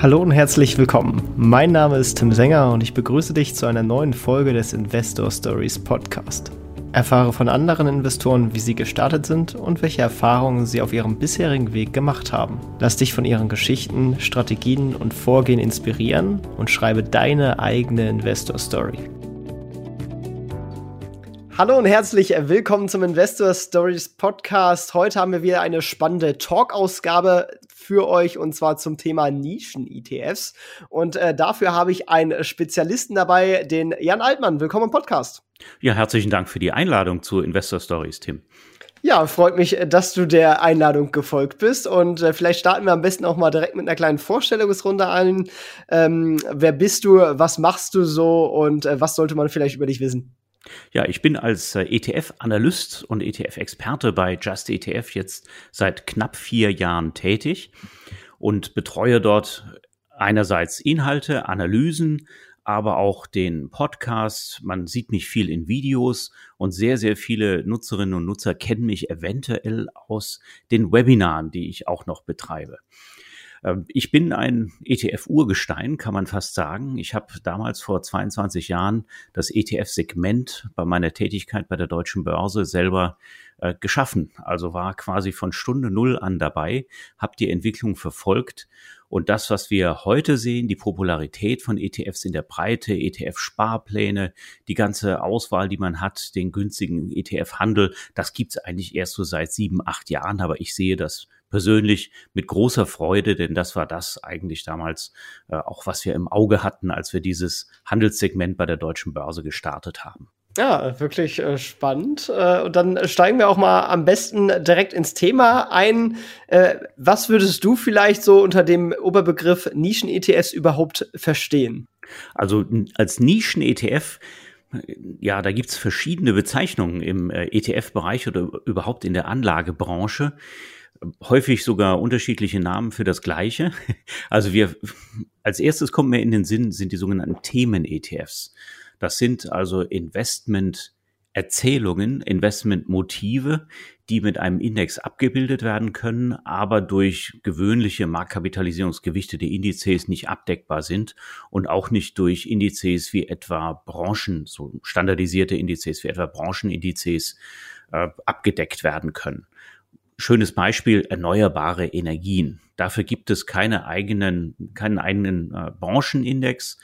Hallo und herzlich willkommen. Mein Name ist Tim Sänger und ich begrüße dich zu einer neuen Folge des Investor Stories Podcast. Erfahre von anderen Investoren, wie sie gestartet sind und welche Erfahrungen sie auf ihrem bisherigen Weg gemacht haben. Lass dich von ihren Geschichten, Strategien und Vorgehen inspirieren und schreibe deine eigene Investor Story. Hallo und herzlich willkommen zum Investor Stories Podcast. Heute haben wir wieder eine spannende Talk-Ausgabe für euch und zwar zum Thema Nischen-ETFs. Und äh, dafür habe ich einen Spezialisten dabei, den Jan Altmann. Willkommen im Podcast. Ja, herzlichen Dank für die Einladung zu Investor Stories, Tim. Ja, freut mich, dass du der Einladung gefolgt bist. Und äh, vielleicht starten wir am besten auch mal direkt mit einer kleinen Vorstellungsrunde an. Ähm, wer bist du? Was machst du so? Und äh, was sollte man vielleicht über dich wissen? Ja, ich bin als äh, ETF-Analyst und ETF-Experte bei Just ETF jetzt seit knapp vier Jahren tätig und betreue dort einerseits Inhalte, Analysen, aber auch den Podcast. Man sieht mich viel in Videos und sehr, sehr viele Nutzerinnen und Nutzer kennen mich eventuell aus den Webinaren, die ich auch noch betreibe. Ähm, ich bin ein ETF-Urgestein, kann man fast sagen. Ich habe damals vor 22 Jahren das ETF-Segment bei meiner Tätigkeit bei der Deutschen Börse selber äh, geschaffen. Also war quasi von Stunde Null an dabei, habe die Entwicklung verfolgt und das, was wir heute sehen, die Popularität von ETFs in der Breite, ETF-Sparpläne, die ganze Auswahl, die man hat, den günstigen ETF-Handel, das gibt's eigentlich erst so seit sieben, acht Jahren. Aber ich sehe das persönlich mit großer Freude, denn das war das eigentlich damals äh, auch, was wir im Auge hatten, als wir dieses Handelssegment bei der deutschen Börse gestartet haben. Ja, wirklich äh, spannend. Äh, und dann steigen wir auch mal am besten direkt ins Thema ein. Äh, was würdest du vielleicht so unter dem Oberbegriff Nischen-ETFs überhaupt verstehen? Also als Nischen-ETF ja, da gibt's verschiedene Bezeichnungen im äh, ETF-Bereich oder überhaupt in der Anlagebranche häufig sogar unterschiedliche Namen für das Gleiche. Also wir, als erstes kommt mir in den Sinn, sind die sogenannten Themen-ETFs. Das sind also Investment Erzählungen, Investmentmotive, die mit einem Index abgebildet werden können, aber durch gewöhnliche marktkapitalisierungsgewichtete Indizes nicht abdeckbar sind und auch nicht durch Indizes wie etwa Branchen, so standardisierte Indizes wie etwa Branchenindizes äh, abgedeckt werden können. Schönes Beispiel, erneuerbare Energien. Dafür gibt es keine eigenen, keinen eigenen äh, Branchenindex.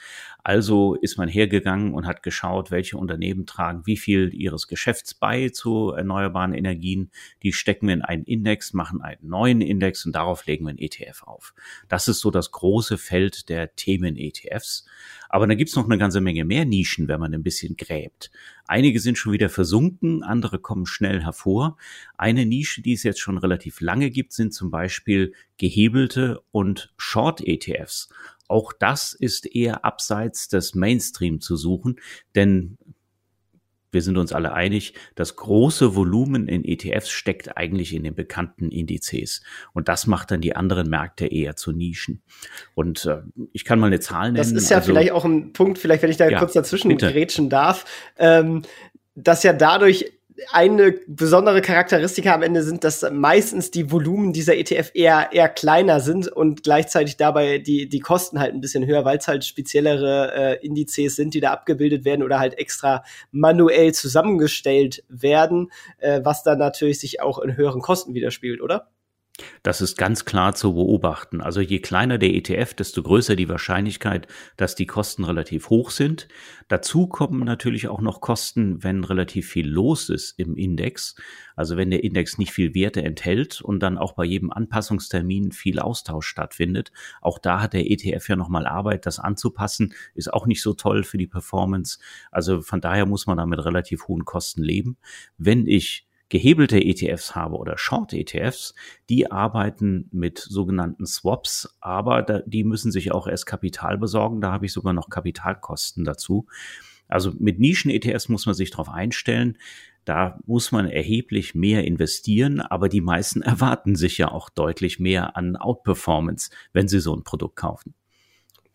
Also ist man hergegangen und hat geschaut, welche Unternehmen tragen wie viel ihres Geschäfts bei zu erneuerbaren Energien. Die stecken wir in einen Index, machen einen neuen Index und darauf legen wir einen ETF auf. Das ist so das große Feld der Themen-ETFs. Aber da gibt's noch eine ganze Menge mehr Nischen, wenn man ein bisschen gräbt. Einige sind schon wieder versunken, andere kommen schnell hervor. Eine Nische, die es jetzt schon relativ lange gibt, sind zum Beispiel gehebelte und Short-ETFs. Auch das ist eher abseits des Mainstream zu suchen, denn wir sind uns alle einig, das große Volumen in ETFs steckt eigentlich in den bekannten Indizes. Und das macht dann die anderen Märkte eher zu Nischen. Und äh, ich kann mal eine Zahl nennen. Das ist ja also, vielleicht auch ein Punkt, vielleicht wenn ich da ja, kurz dazwischen bitte. grätschen darf, ähm, dass ja dadurch eine besondere Charakteristika am Ende sind, dass meistens die Volumen dieser ETF eher, eher kleiner sind und gleichzeitig dabei die, die Kosten halt ein bisschen höher, weil es halt speziellere äh, Indizes sind, die da abgebildet werden oder halt extra manuell zusammengestellt werden, äh, was dann natürlich sich auch in höheren Kosten widerspiegelt, oder? Das ist ganz klar zu beobachten. Also je kleiner der ETF, desto größer die Wahrscheinlichkeit, dass die Kosten relativ hoch sind. Dazu kommen natürlich auch noch Kosten, wenn relativ viel los ist im Index. Also wenn der Index nicht viel Werte enthält und dann auch bei jedem Anpassungstermin viel Austausch stattfindet. Auch da hat der ETF ja nochmal Arbeit, das anzupassen. Ist auch nicht so toll für die Performance. Also von daher muss man da mit relativ hohen Kosten leben. Wenn ich gehebelte ETFs habe oder Short-ETFs, die arbeiten mit sogenannten Swaps, aber da, die müssen sich auch erst Kapital besorgen. Da habe ich sogar noch Kapitalkosten dazu. Also mit Nischen-ETFs muss man sich darauf einstellen. Da muss man erheblich mehr investieren, aber die meisten erwarten sich ja auch deutlich mehr an Outperformance, wenn sie so ein Produkt kaufen.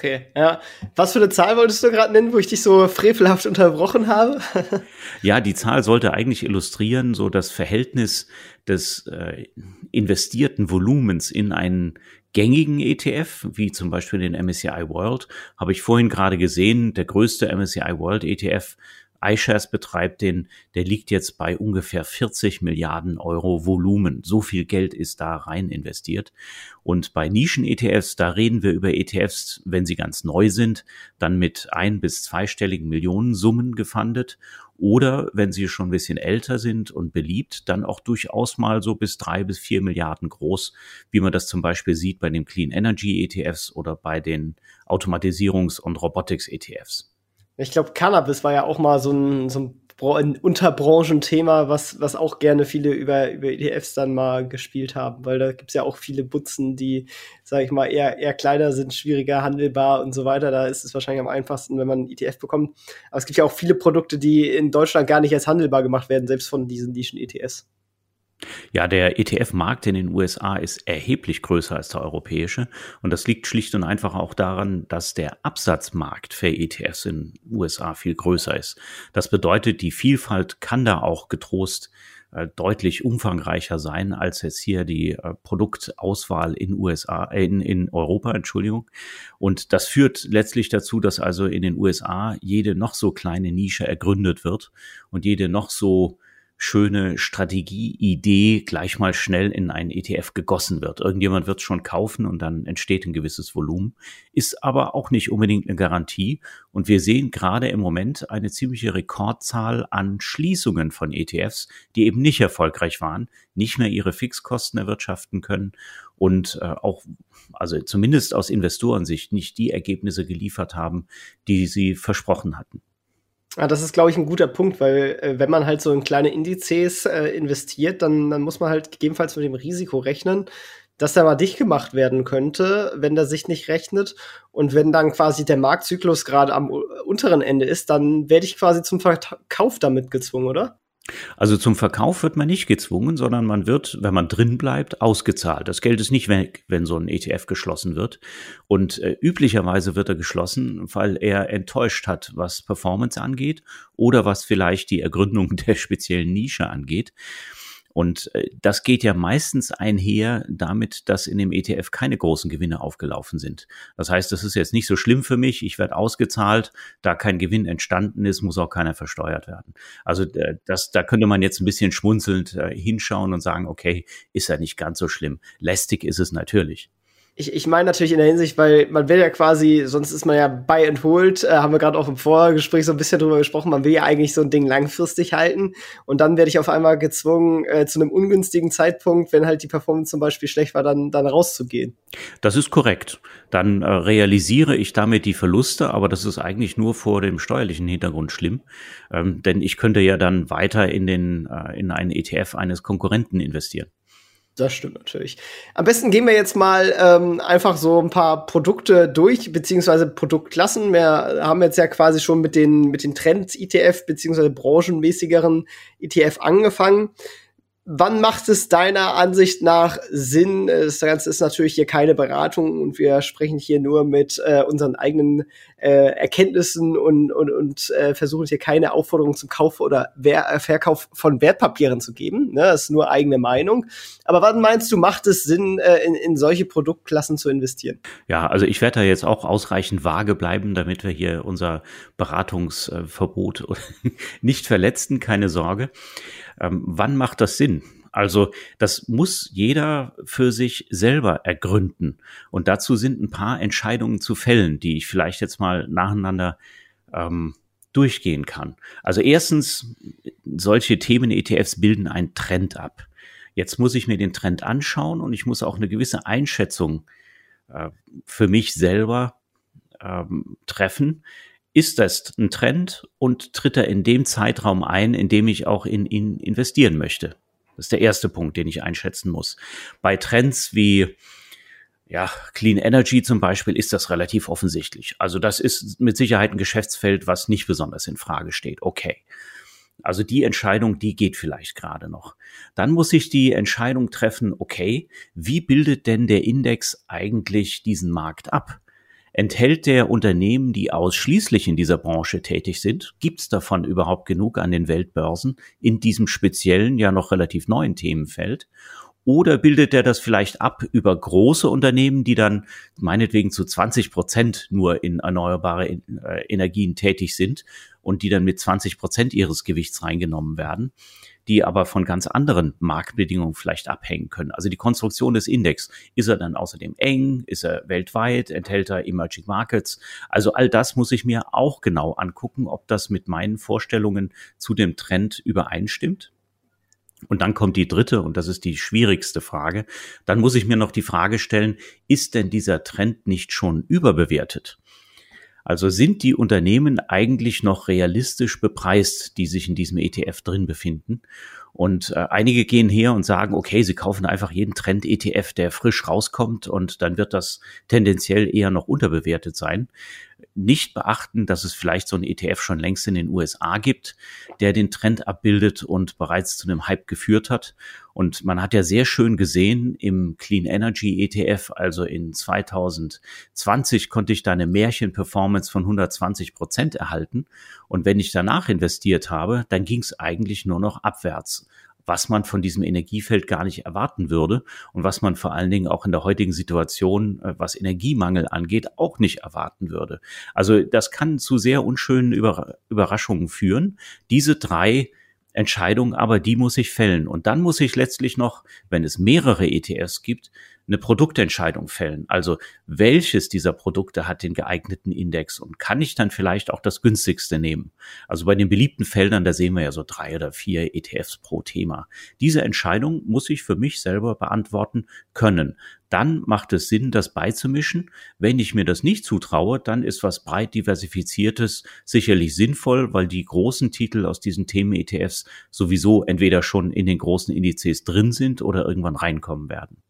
Okay, ja. Was für eine Zahl wolltest du gerade nennen, wo ich dich so frevelhaft unterbrochen habe? ja, die Zahl sollte eigentlich illustrieren, so das Verhältnis des äh, investierten Volumens in einen gängigen ETF, wie zum Beispiel den MSCI World, habe ich vorhin gerade gesehen, der größte MSCI World ETF iShares betreibt den, der liegt jetzt bei ungefähr 40 Milliarden Euro Volumen. So viel Geld ist da rein investiert. Und bei Nischen-ETFs, da reden wir über ETFs, wenn sie ganz neu sind, dann mit ein- bis zweistelligen Millionensummen gefundet. Oder wenn sie schon ein bisschen älter sind und beliebt, dann auch durchaus mal so bis drei bis vier Milliarden groß, wie man das zum Beispiel sieht bei den Clean Energy ETFs oder bei den Automatisierungs- und Robotics-ETFs. Ich glaube, Cannabis war ja auch mal so ein, so ein Unterbranchenthema, was, was auch gerne viele über, über ETFs dann mal gespielt haben, weil da gibt's ja auch viele Butzen, die, sage ich mal, eher, eher kleiner sind, schwieriger handelbar und so weiter. Da ist es wahrscheinlich am einfachsten, wenn man einen ETF bekommt. Aber es gibt ja auch viele Produkte, die in Deutschland gar nicht als handelbar gemacht werden, selbst von diesen Nischen-ETFs. Ja, der ETF-Markt in den USA ist erheblich größer als der europäische. Und das liegt schlicht und einfach auch daran, dass der Absatzmarkt für ETFs in den USA viel größer ist. Das bedeutet, die Vielfalt kann da auch getrost äh, deutlich umfangreicher sein als jetzt hier die äh, Produktauswahl in USA, äh, in, in Europa, Entschuldigung. Und das führt letztlich dazu, dass also in den USA jede noch so kleine Nische ergründet wird und jede noch so schöne Strategieidee gleich mal schnell in einen ETF gegossen wird. Irgendjemand wird schon kaufen und dann entsteht ein gewisses Volumen, ist aber auch nicht unbedingt eine Garantie. Und wir sehen gerade im Moment eine ziemliche Rekordzahl an Schließungen von ETFs, die eben nicht erfolgreich waren, nicht mehr ihre Fixkosten erwirtschaften können und äh, auch, also zumindest aus Investorensicht, nicht die Ergebnisse geliefert haben, die sie versprochen hatten. Ja, das ist, glaube ich, ein guter Punkt, weil äh, wenn man halt so in kleine Indizes äh, investiert, dann, dann muss man halt gegebenenfalls mit dem Risiko rechnen, dass der mal dicht gemacht werden könnte, wenn der sich nicht rechnet. Und wenn dann quasi der Marktzyklus gerade am unteren Ende ist, dann werde ich quasi zum Verkauf damit gezwungen, oder? Also zum Verkauf wird man nicht gezwungen, sondern man wird, wenn man drin bleibt, ausgezahlt. Das Geld ist nicht weg, wenn so ein ETF geschlossen wird. Und äh, üblicherweise wird er geschlossen, weil er enttäuscht hat, was Performance angeht oder was vielleicht die Ergründung der speziellen Nische angeht. Und äh, das geht ja meistens einher damit, dass in dem ETF keine großen Gewinne aufgelaufen sind. Das heißt, das ist jetzt nicht so schlimm für mich. Ich werde ausgezahlt. Da kein Gewinn entstanden ist, muss auch keiner versteuert werden. Also das, da könnte man jetzt ein bisschen schmunzelnd äh, hinschauen und sagen, okay, ist ja nicht ganz so schlimm. Lästig ist es natürlich ich, ich meine natürlich in der Hinsicht, weil man will ja quasi, sonst ist man ja buy and hold, äh, haben wir gerade auch im Vorgespräch so ein bisschen drüber gesprochen, man will ja eigentlich so ein Ding langfristig halten und dann werde ich auf einmal gezwungen, äh, zu einem ungünstigen Zeitpunkt, wenn halt die Performance zum Beispiel schlecht war, dann, dann rauszugehen. Das ist korrekt. Dann äh, realisiere ich damit die Verluste, aber das ist eigentlich nur vor dem steuerlichen Hintergrund schlimm, ähm, denn ich könnte ja dann weiter in den äh, in einen ETF eines Konkurrenten investieren. Das stimmt natürlich. Am besten gehen wir jetzt mal ähm, einfach so ein paar Produkte durch, beziehungsweise Produktklassen. Wir haben jetzt ja quasi schon mit den, mit den Trends-ETF, beziehungsweise branchenmäßigeren ETF angefangen wann macht es deiner Ansicht nach Sinn? Das Ganze ist natürlich hier keine Beratung und wir sprechen hier nur mit äh, unseren eigenen äh, Erkenntnissen und, und, und äh, versuchen hier keine Aufforderung zum Kauf oder Wer äh, Verkauf von Wertpapieren zu geben. Ne? Das ist nur eigene Meinung. Aber wann meinst du, macht es Sinn, äh, in, in solche Produktklassen zu investieren? Ja, also ich werde da jetzt auch ausreichend vage bleiben, damit wir hier unser Beratungsverbot nicht verletzen, keine Sorge. Ähm, wann macht das Sinn? Also das muss jeder für sich selber ergründen. Und dazu sind ein paar Entscheidungen zu fällen, die ich vielleicht jetzt mal nacheinander ähm, durchgehen kann. Also erstens, solche Themen-ETFs bilden einen Trend ab. Jetzt muss ich mir den Trend anschauen und ich muss auch eine gewisse Einschätzung äh, für mich selber ähm, treffen ist das ein Trend und tritt er in dem Zeitraum ein, in dem ich auch in ihn investieren möchte? Das ist der erste Punkt, den ich einschätzen muss. Bei Trends wie ja, Clean Energy zum Beispiel ist das relativ offensichtlich. Also das ist mit Sicherheit ein Geschäftsfeld, was nicht besonders in Frage steht. Okay. Also die Entscheidung, die geht vielleicht gerade noch. Dann muss ich die Entscheidung treffen, okay, wie bildet denn der Index eigentlich diesen Markt ab? Enthält der Unternehmen, die ausschließlich in dieser Branche tätig sind? Gibt es davon überhaupt genug an den Weltbörsen in diesem speziellen, ja noch relativ neuen Themenfeld? Oder bildet er das vielleicht ab über große Unternehmen, die dann meinetwegen zu 20 Prozent nur in erneuerbare äh, Energien tätig sind und die dann mit 20 Prozent ihres Gewichts reingenommen werden? Die aber von ganz anderen Marktbedingungen vielleicht abhängen können. Also die Konstruktion des Index, ist er dann außerdem eng, ist er weltweit, enthält er Emerging Markets? Also all das muss ich mir auch genau angucken, ob das mit meinen Vorstellungen zu dem Trend übereinstimmt. Und dann kommt die dritte, und das ist die schwierigste Frage. Dann muss ich mir noch die Frage stellen, ist denn dieser Trend nicht schon überbewertet? Also sind die Unternehmen eigentlich noch realistisch bepreist, die sich in diesem ETF drin befinden? Und äh, einige gehen her und sagen, okay, sie kaufen einfach jeden Trend-ETF, der frisch rauskommt und dann wird das tendenziell eher noch unterbewertet sein nicht beachten, dass es vielleicht so ein ETF schon längst in den USA gibt, der den Trend abbildet und bereits zu einem Hype geführt hat. Und man hat ja sehr schön gesehen im Clean Energy ETF, also in 2020 konnte ich da eine Märchen-Performance von 120 Prozent erhalten. Und wenn ich danach investiert habe, dann ging es eigentlich nur noch abwärts was man von diesem Energiefeld gar nicht erwarten würde und was man vor allen Dingen auch in der heutigen Situation, äh, was Energiemangel angeht, auch nicht erwarten würde. Also das kann zu sehr unschönen Überraschungen führen. Diese drei Entscheidungen aber, die muss ich fällen. Und dann muss ich letztlich noch, wenn es mehrere ETFs gibt, eine Produktentscheidung fällen. Also welches dieser Produkte hat den geeigneten Index und kann ich dann vielleicht auch das günstigste nehmen? Also bei den beliebten Feldern, da sehen wir ja so drei oder vier ETFs pro Thema. Diese Entscheidung muss ich für mich selber beantworten können. Dann macht es Sinn, das beizumischen. Wenn ich mir das nicht zutraue, dann ist was breit diversifiziertes sicherlich sinnvoll, weil die großen Titel aus diesen Themen-ETFs sowieso entweder schon in den großen Indizes drin sind oder irgendwann reinkommen werden.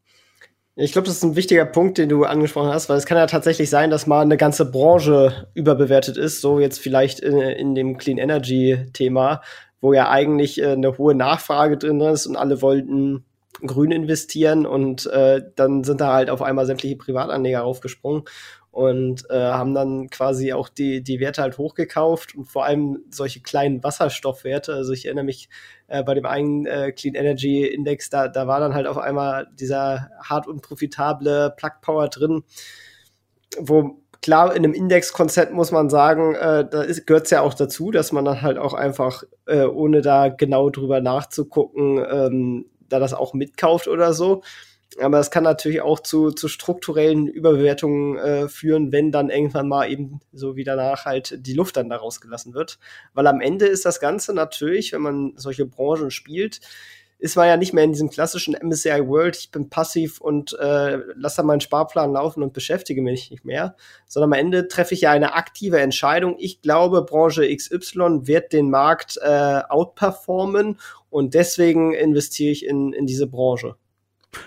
Ich glaube, das ist ein wichtiger Punkt, den du angesprochen hast, weil es kann ja tatsächlich sein, dass mal eine ganze Branche überbewertet ist, so jetzt vielleicht in, in dem Clean Energy Thema, wo ja eigentlich äh, eine hohe Nachfrage drin ist und alle wollten grün investieren und äh, dann sind da halt auf einmal sämtliche Privatanleger aufgesprungen und äh, haben dann quasi auch die, die Werte halt hochgekauft und vor allem solche kleinen Wasserstoffwerte. Also ich erinnere mich äh, bei dem einen äh, Clean Energy Index, da, da war dann halt auf einmal dieser hart unprofitable Plug Power drin, wo klar, in einem Indexkonzept muss man sagen, äh, da gehört es ja auch dazu, dass man dann halt auch einfach, äh, ohne da genau drüber nachzugucken, ähm, da das auch mitkauft oder so. Aber es kann natürlich auch zu, zu strukturellen Überbewertungen äh, führen, wenn dann irgendwann mal eben so wie danach halt die Luft dann daraus gelassen wird. Weil am Ende ist das Ganze natürlich, wenn man solche Branchen spielt, ist man ja nicht mehr in diesem klassischen MSCI World, ich bin passiv und äh, lasse dann meinen Sparplan laufen und beschäftige mich nicht mehr, sondern am Ende treffe ich ja eine aktive Entscheidung. Ich glaube, Branche XY wird den Markt äh, outperformen und deswegen investiere ich in, in diese Branche.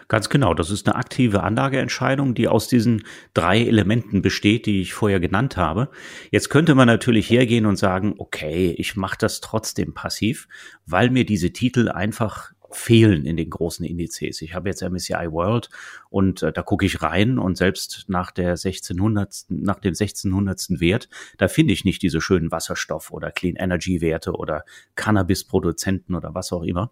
Ganz genau, das ist eine aktive Anlageentscheidung, die aus diesen drei Elementen besteht, die ich vorher genannt habe. Jetzt könnte man natürlich hergehen und sagen, okay, ich mache das trotzdem passiv, weil mir diese Titel einfach fehlen in den großen Indizes. Ich habe jetzt MSCI World und äh, da gucke ich rein und selbst nach der 1600. nach dem 1600. Wert, da finde ich nicht diese schönen Wasserstoff- oder Clean Energy Werte oder Cannabis-Produzenten oder was auch immer.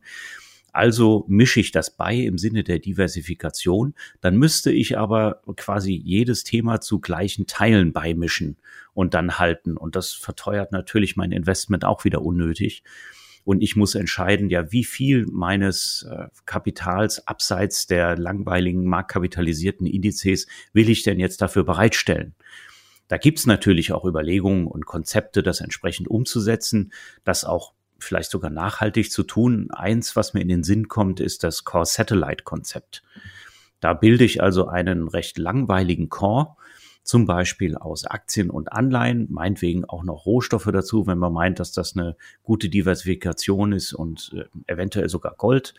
Also mische ich das bei im Sinne der Diversifikation. Dann müsste ich aber quasi jedes Thema zu gleichen Teilen beimischen und dann halten. Und das verteuert natürlich mein Investment auch wieder unnötig. Und ich muss entscheiden, ja, wie viel meines äh, Kapitals abseits der langweiligen marktkapitalisierten Indizes will ich denn jetzt dafür bereitstellen? Da gibt's natürlich auch Überlegungen und Konzepte, das entsprechend umzusetzen, das auch vielleicht sogar nachhaltig zu tun. Eins, was mir in den Sinn kommt, ist das Core Satellite Konzept. Da bilde ich also einen recht langweiligen Core, zum Beispiel aus Aktien und Anleihen, meinetwegen auch noch Rohstoffe dazu, wenn man meint, dass das eine gute Diversifikation ist und äh, eventuell sogar Gold.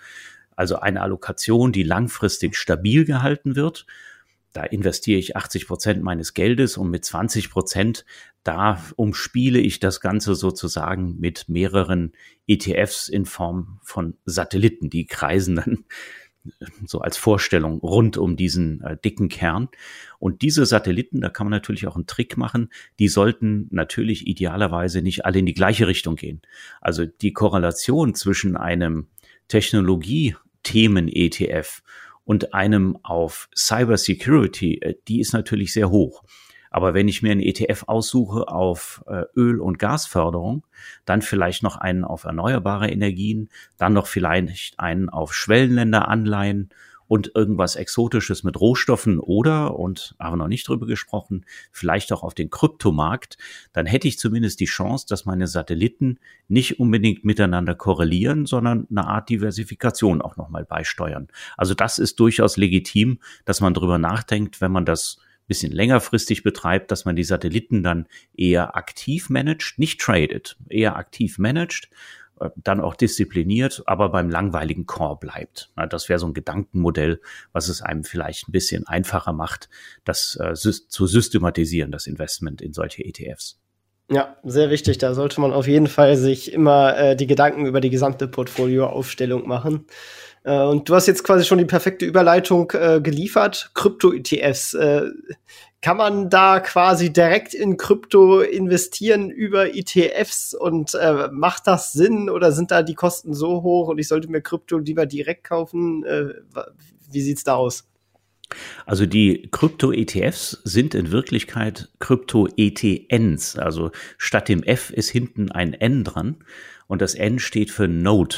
Also eine Allokation, die langfristig stabil gehalten wird da investiere ich 80 Prozent meines Geldes und mit 20 Prozent, da umspiele ich das Ganze sozusagen mit mehreren ETFs in Form von Satelliten. Die kreisen dann so als Vorstellung rund um diesen äh, dicken Kern. Und diese Satelliten, da kann man natürlich auch einen Trick machen, die sollten natürlich idealerweise nicht alle in die gleiche Richtung gehen. Also die Korrelation zwischen einem Technologie-Themen-ETF und einem auf Cybersecurity, äh, die ist natürlich sehr hoch. Aber wenn ich mir einen ETF aussuche auf äh, Öl- und Gasförderung, dann vielleicht noch einen auf erneuerbare Energien, dann noch vielleicht einen auf Schwellenländeranleihen und irgendwas Exotisches mit Rohstoffen oder, und haben noch nicht drüber gesprochen, vielleicht auch auf den Kryptomarkt, dann hätte ich zumindest die Chance, dass meine Satelliten nicht unbedingt miteinander korrelieren, sondern eine Art Diversifikation auch nochmal beisteuern. Also das ist durchaus legitim, dass man drüber nachdenkt, wenn man das bisschen längerfristig betreibt, dass man die Satelliten dann eher aktiv managt, nicht tradet, eher aktiv managt, dann auch diszipliniert, aber beim langweiligen Core bleibt. Das wäre so ein Gedankenmodell, was es einem vielleicht ein bisschen einfacher macht, das äh, zu systematisieren, das Investment in solche ETFs. Ja, sehr wichtig. Da sollte man auf jeden Fall sich immer äh, die Gedanken über die gesamte Portfolioaufstellung machen. Äh, und du hast jetzt quasi schon die perfekte Überleitung äh, geliefert. Krypto-ETFs. Kann man da quasi direkt in Krypto investieren über ETFs und äh, macht das Sinn oder sind da die Kosten so hoch und ich sollte mir Krypto lieber direkt kaufen? Äh, wie sieht's da aus? Also die Krypto-ETFs sind in Wirklichkeit Krypto-ETNs. Also statt dem F ist hinten ein N dran und das N steht für Node.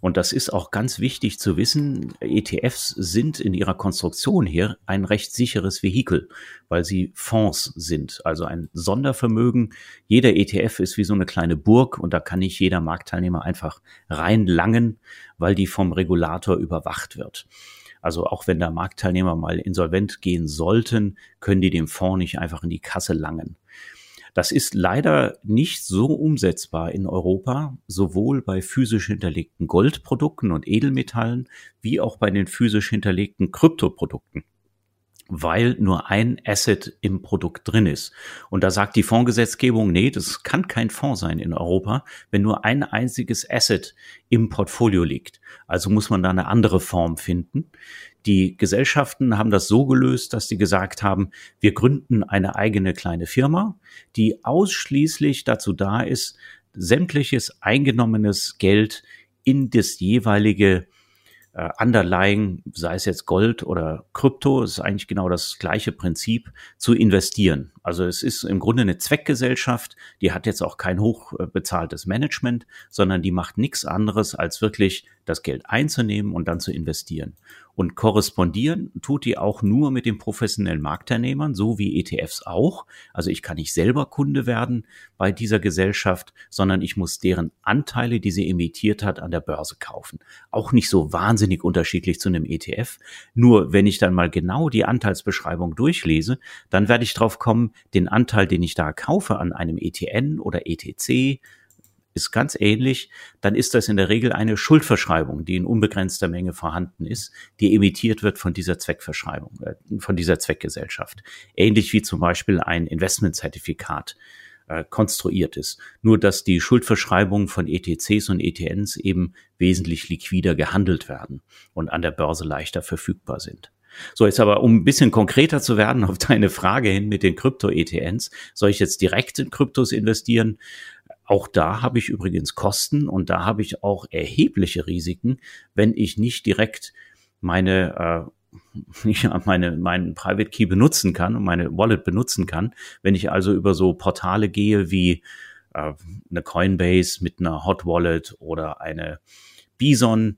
Und das ist auch ganz wichtig zu wissen. ETFs sind in ihrer Konstruktion hier ein recht sicheres Vehikel, weil sie Fonds sind, also ein Sondervermögen. Jeder ETF ist wie so eine kleine Burg und da kann nicht jeder Marktteilnehmer einfach reinlangen, weil die vom Regulator überwacht wird. Also auch wenn da Marktteilnehmer mal insolvent gehen sollten, können die dem Fonds nicht einfach in die Kasse langen. Das ist leider nicht so umsetzbar in Europa, sowohl bei physisch hinterlegten Goldprodukten und Edelmetallen wie auch bei den physisch hinterlegten Kryptoprodukten weil nur ein Asset im Produkt drin ist. Und da sagt die Fondsgesetzgebung, nee, das kann kein Fonds sein in Europa, wenn nur ein einziges Asset im Portfolio liegt. Also muss man da eine andere Form finden. Die Gesellschaften haben das so gelöst, dass sie gesagt haben, wir gründen eine eigene kleine Firma, die ausschließlich dazu da ist, sämtliches eingenommenes Geld in das jeweilige äh, Underlying, sei es jetzt Gold oder Krypto, ist eigentlich genau das gleiche Prinzip, zu investieren. Also es ist im Grunde eine Zweckgesellschaft, die hat jetzt auch kein hochbezahltes Management, sondern die macht nichts anderes, als wirklich das Geld einzunehmen und dann zu investieren. Und korrespondieren tut die auch nur mit den professionellen Marktteilnehmern, so wie ETFs auch. Also ich kann nicht selber Kunde werden bei dieser Gesellschaft, sondern ich muss deren Anteile, die sie emittiert hat, an der Börse kaufen. Auch nicht so wahnsinnig unterschiedlich zu einem ETF. Nur wenn ich dann mal genau die Anteilsbeschreibung durchlese, dann werde ich drauf kommen, den Anteil, den ich da kaufe an einem ETN oder ETC, ist ganz ähnlich, dann ist das in der Regel eine Schuldverschreibung, die in unbegrenzter Menge vorhanden ist, die emittiert wird von dieser Zweckverschreibung, äh, von dieser Zweckgesellschaft. Ähnlich wie zum Beispiel ein Investmentzertifikat äh, konstruiert ist. Nur dass die Schuldverschreibungen von ETCs und ETNs eben wesentlich liquider gehandelt werden und an der Börse leichter verfügbar sind. So, jetzt aber, um ein bisschen konkreter zu werden auf deine Frage hin mit den Krypto-ETNs, soll ich jetzt direkt in Kryptos investieren? Auch da habe ich übrigens Kosten und da habe ich auch erhebliche Risiken, wenn ich nicht direkt meine äh, ja, meine, meinen Private Key benutzen kann und meine Wallet benutzen kann. Wenn ich also über so Portale gehe wie äh, eine Coinbase mit einer Hot Wallet oder eine Bison,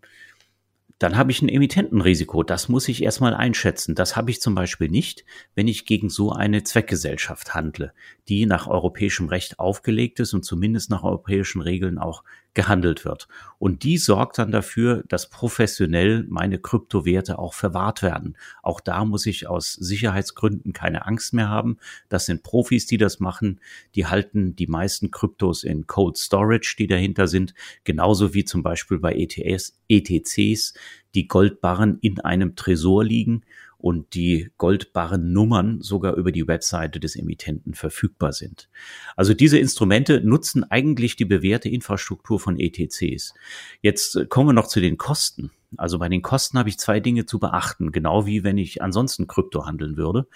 dann habe ich ein Emittentenrisiko. Das muss ich erstmal einschätzen. Das habe ich zum Beispiel nicht, wenn ich gegen so eine Zweckgesellschaft handle, die nach europäischem Recht aufgelegt ist und zumindest nach europäischen Regeln auch gehandelt wird. Und die sorgt dann dafür, dass professionell meine Kryptowerte auch verwahrt werden. Auch da muss ich aus Sicherheitsgründen keine Angst mehr haben. Das sind Profis, die das machen. Die halten die meisten Kryptos in Cold Storage, die dahinter sind. Genauso wie zum Beispiel bei ETS, ETCs, die Goldbarren in einem Tresor liegen und die goldbaren Nummern sogar über die Webseite des Emittenten verfügbar sind. Also diese Instrumente nutzen eigentlich die bewährte Infrastruktur von ETCs. Jetzt kommen wir noch zu den Kosten. Also bei den Kosten habe ich zwei Dinge zu beachten, genau wie wenn ich ansonsten Krypto handeln würde.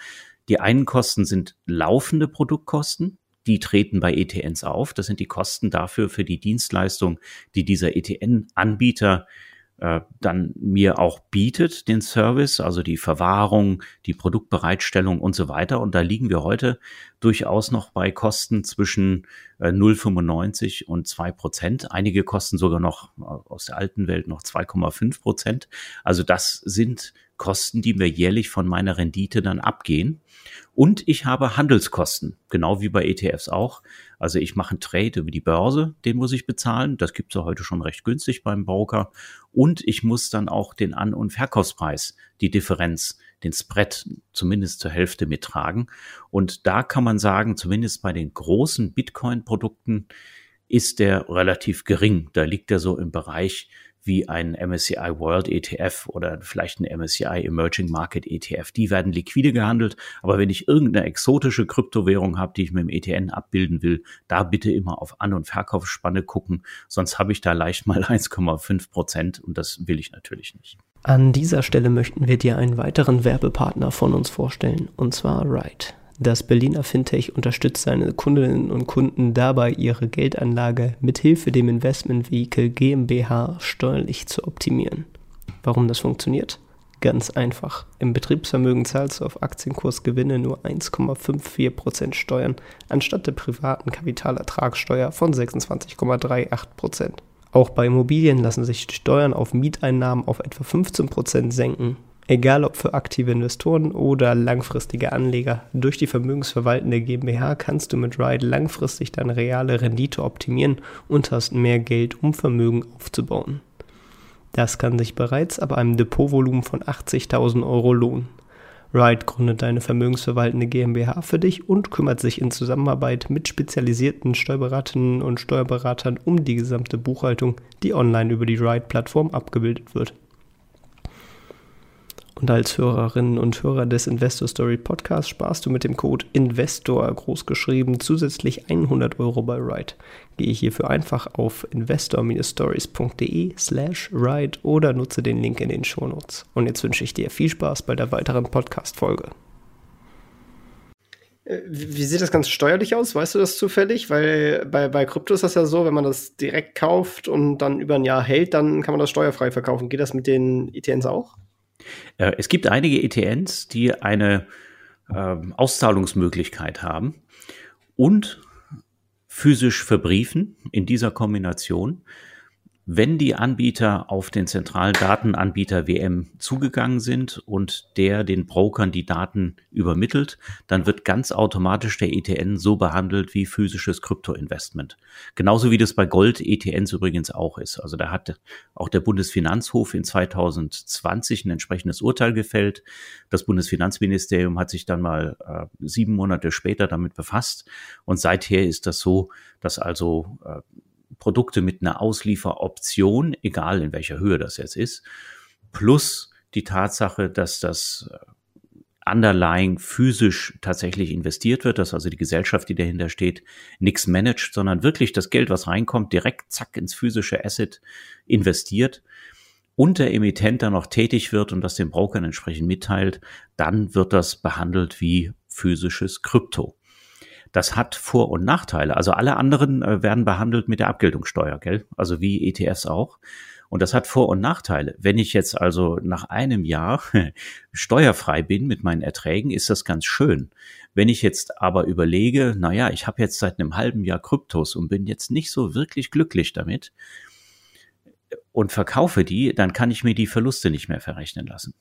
Die einen Kosten sind laufende Produktkosten, die treten bei ETNs auf. Das sind die Kosten dafür für die Dienstleistung, die dieser ETN-Anbieter äh, dann mir auch bietet, den Service, also die Verwahrung, die Produktbereitstellung und so weiter. Und da liegen wir heute durchaus noch bei Kosten zwischen 0,95 und 2 Prozent. Einige kosten sogar noch äh, aus der alten Welt noch 2,5 Prozent. Also das sind Kosten, die mir jährlich von meiner Rendite dann abgehen. Und ich habe Handelskosten, genau wie bei ETFs auch. Also ich mache einen Trade über die Börse, den muss ich bezahlen. Das gibt's ja heute schon recht günstig beim Broker. Und ich muss dann auch den An- und Verkaufspreis, die Differenz, den Spread zumindest zur Hälfte mittragen. Und da kann man sagen, zumindest bei den großen Bitcoin-Produkten ist der relativ gering. Da liegt er so im Bereich wie ein MSCI World ETF oder vielleicht ein MSCI Emerging Market ETF. Die werden liquide gehandelt. Aber wenn ich irgendeine exotische Kryptowährung habe, die ich mit dem ETN abbilden will, da bitte immer auf An- und Verkaufsspanne gucken. Sonst habe ich da leicht mal 1,5 Prozent und das will ich natürlich nicht. An dieser Stelle möchten wir dir einen weiteren Werbepartner von uns vorstellen, und zwar Ride. Das Berliner Fintech unterstützt seine Kundinnen und Kunden dabei, ihre Geldanlage mithilfe dem Investmentvehikel GmbH steuerlich zu optimieren. Warum das funktioniert? Ganz einfach. Im Betriebsvermögen zahlst du auf Aktienkursgewinne nur 1,54% Steuern anstatt der privaten Kapitalertragssteuer von 26,38%. Auch bei Immobilien lassen sich Steuern auf Mieteinnahmen auf etwa 15% senken. Egal ob für aktive Investoren oder langfristige Anleger, durch die vermögensverwaltende GmbH kannst du mit Ride langfristig deine reale Rendite optimieren und hast mehr Geld, um Vermögen aufzubauen. Das kann sich bereits ab einem Depotvolumen von 80.000 Euro lohnen. Ride gründet deine vermögensverwaltende GmbH für dich und kümmert sich in Zusammenarbeit mit spezialisierten Steuerberaterinnen und Steuerberatern um die gesamte Buchhaltung, die online über die Ride-Plattform abgebildet wird. Und als Hörerinnen und Hörer des Investor Story Podcasts sparst du mit dem Code INVESTOR großgeschrieben zusätzlich 100 Euro bei Ride. Gehe hierfür einfach auf investor-stories.de slash ride oder nutze den Link in den Shownotes. Und jetzt wünsche ich dir viel Spaß bei der weiteren Podcast-Folge. Äh, wie sieht das ganz steuerlich aus? Weißt du das zufällig? Weil bei, bei Krypto ist das ja so, wenn man das direkt kauft und dann über ein Jahr hält, dann kann man das steuerfrei verkaufen. Geht das mit den ETNs auch? Äh, es gibt einige ETNs, die eine ähm, Auszahlungsmöglichkeit haben und physisch verbriefen in dieser Kombination wenn die Anbieter auf den zentralen Datenanbieter WM zugegangen sind und der den Brokern die Daten übermittelt, dann wird ganz automatisch der ETN so behandelt wie physisches Kryptoinvestment. Genauso wie das bei Gold-ETNs übrigens auch ist. Also da hat auch der Bundesfinanzhof in 2020 ein entsprechendes Urteil gefällt. Das Bundesfinanzministerium hat sich dann mal äh, sieben Monate später damit befasst und seither ist das so, dass also äh, Produkte mit einer Auslieferoption, egal in welcher Höhe das jetzt ist, plus die Tatsache, dass das äh, underlying physisch tatsächlich investiert wird, dass also die Gesellschaft, die dahinter steht, nichts managt, sondern wirklich das Geld, was reinkommt, direkt zack ins physische Asset investiert und der Emittent dann noch tätig wird und das den Brokern entsprechend mitteilt, dann wird das behandelt wie physisches Krypto. Das hat Vor- und Nachteile. Also alle anderen äh, werden behandelt mit der Abgeltungssteuer, gell? Also wie ETFs auch. Und das hat Vor- und Nachteile. Wenn ich jetzt also nach einem Jahr steuerfrei bin mit meinen Erträgen, ist das ganz schön. Wenn ich jetzt aber überlege, naja, ich habe jetzt seit einem halben Jahr Kryptos und bin jetzt nicht so wirklich glücklich damit und verkaufe die, dann kann ich mir die Verluste nicht mehr verrechnen lassen.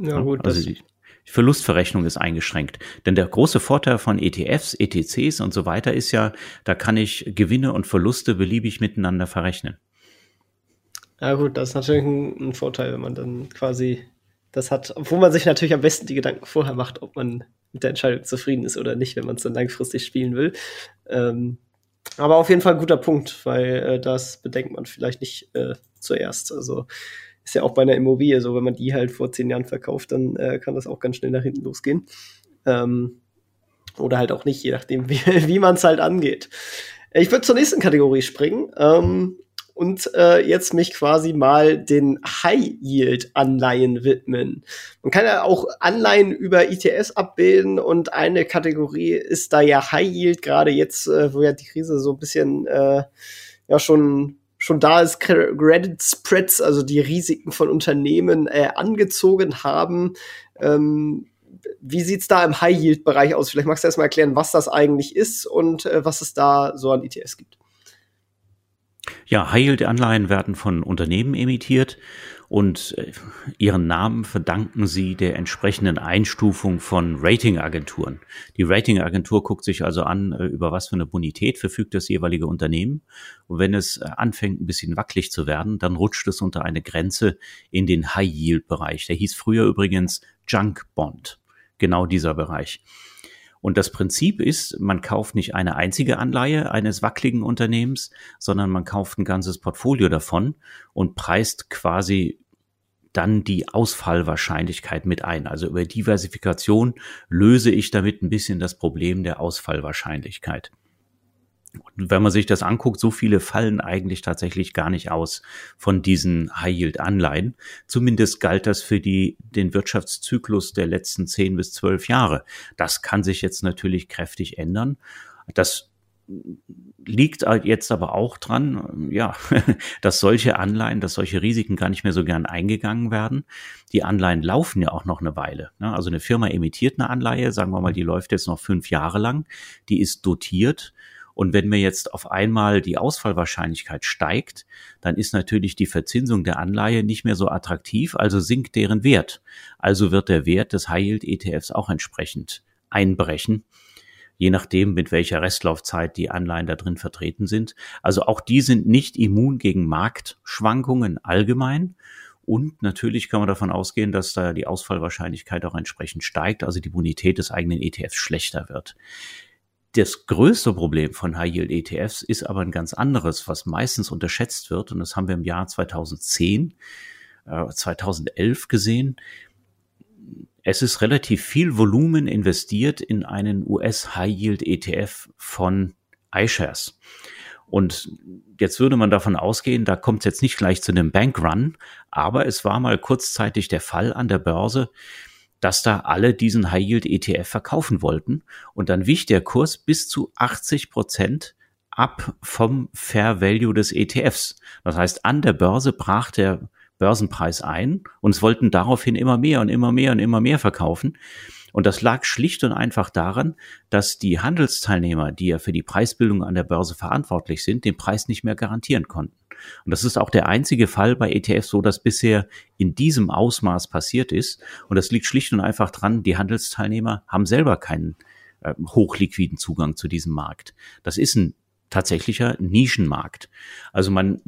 Ja, gut. Also die, Verlustverrechnung ist eingeschränkt. Denn der große Vorteil von ETFs, ETCs und so weiter ist ja, da kann ich Gewinne und Verluste beliebig miteinander verrechnen. Ja gut, das ist natürlich ein, ein Vorteil, wenn man dann quasi das hat, obwohl man sich natürlich am besten die Gedanken vorher macht, ob man mit der Entscheidung zufrieden ist oder nicht, wenn man es dann langfristig spielen will. Ähm, aber auf jeden Fall ein guter Punkt, weil äh, das bedenkt man vielleicht nicht äh, zuerst. Also ist ja auch bei einer Immobilie so, wenn man die halt vor zehn Jahren verkauft, dann äh, kann das auch ganz schnell nach hinten losgehen. Ähm, oder halt auch nicht, je nachdem, wie, wie man es halt angeht. Ich würde zur nächsten Kategorie springen. Ähm, und äh, jetzt mich quasi mal den High-Yield-Anleihen widmen. Man kann ja auch Anleihen über ETS abbilden und eine Kategorie ist da ja High-Yield, gerade jetzt, äh, wo ja die Krise so ein bisschen äh, ja schon schon da ist Credit Spreads, also die Risiken von Unternehmen äh, angezogen haben. Ähm, wie sieht's da im High-Yield-Bereich aus? Vielleicht magst du erst mal erklären, was das eigentlich ist und äh, was es da so an ETS gibt. Ja, High-Yield-Anleihen werden von Unternehmen emittiert und äh, ihren Namen verdanken sie der entsprechenden Einstufung von Ratingagenturen. Die Ratingagentur guckt sich also an, äh, über was für eine Bonität verfügt das jeweilige Unternehmen. Und wenn es äh, anfängt, ein bisschen wackelig zu werden, dann rutscht es unter eine Grenze in den High-Yield-Bereich. Der hieß früher übrigens Junk Bond. Genau dieser Bereich. Und das Prinzip ist, man kauft nicht eine einzige Anleihe eines wackeligen Unternehmens, sondern man kauft ein ganzes Portfolio davon und preist quasi dann die Ausfallwahrscheinlichkeit mit ein. Also über Diversifikation löse ich damit ein bisschen das Problem der Ausfallwahrscheinlichkeit. Und wenn man sich das anguckt, so viele fallen eigentlich tatsächlich gar nicht aus von diesen High-Yield-Anleihen. Zumindest galt das für die, den Wirtschaftszyklus der letzten zehn bis zwölf Jahre. Das kann sich jetzt natürlich kräftig ändern. Das liegt jetzt aber auch dran, ja, dass solche Anleihen, dass solche Risiken gar nicht mehr so gern eingegangen werden. Die Anleihen laufen ja auch noch eine Weile. Ne? Also eine Firma emittiert eine Anleihe, sagen wir mal, die läuft jetzt noch fünf Jahre lang, die ist dotiert und wenn mir jetzt auf einmal die Ausfallwahrscheinlichkeit steigt, dann ist natürlich die Verzinsung der Anleihe nicht mehr so attraktiv, also sinkt deren Wert. Also wird der Wert des High Yield ETFs auch entsprechend einbrechen je nachdem, mit welcher Restlaufzeit die Anleihen da drin vertreten sind. Also auch die sind nicht immun gegen Marktschwankungen allgemein. Und natürlich kann man davon ausgehen, dass da die Ausfallwahrscheinlichkeit auch entsprechend steigt, also die Bonität des eigenen ETFs schlechter wird. Das größte Problem von High Yield ETFs ist aber ein ganz anderes, was meistens unterschätzt wird. Und das haben wir im Jahr 2010, äh, 2011 gesehen. Es ist relativ viel Volumen investiert in einen US High Yield ETF von iShares. Und jetzt würde man davon ausgehen, da kommt es jetzt nicht gleich zu einem Bankrun, aber es war mal kurzzeitig der Fall an der Börse, dass da alle diesen High Yield ETF verkaufen wollten und dann wich der Kurs bis zu 80 Prozent ab vom Fair Value des ETFs. Das heißt, an der Börse brach der Börsenpreis ein und es wollten daraufhin immer mehr und immer mehr und immer mehr verkaufen. Und das lag schlicht und einfach daran, dass die Handelsteilnehmer, die ja für die Preisbildung an der Börse verantwortlich sind, den Preis nicht mehr garantieren konnten. Und das ist auch der einzige Fall bei ETFs, so dass bisher in diesem Ausmaß passiert ist. Und das liegt schlicht und einfach dran, die Handelsteilnehmer haben selber keinen äh, hochliquiden Zugang zu diesem Markt. Das ist ein tatsächlicher Nischenmarkt. Also man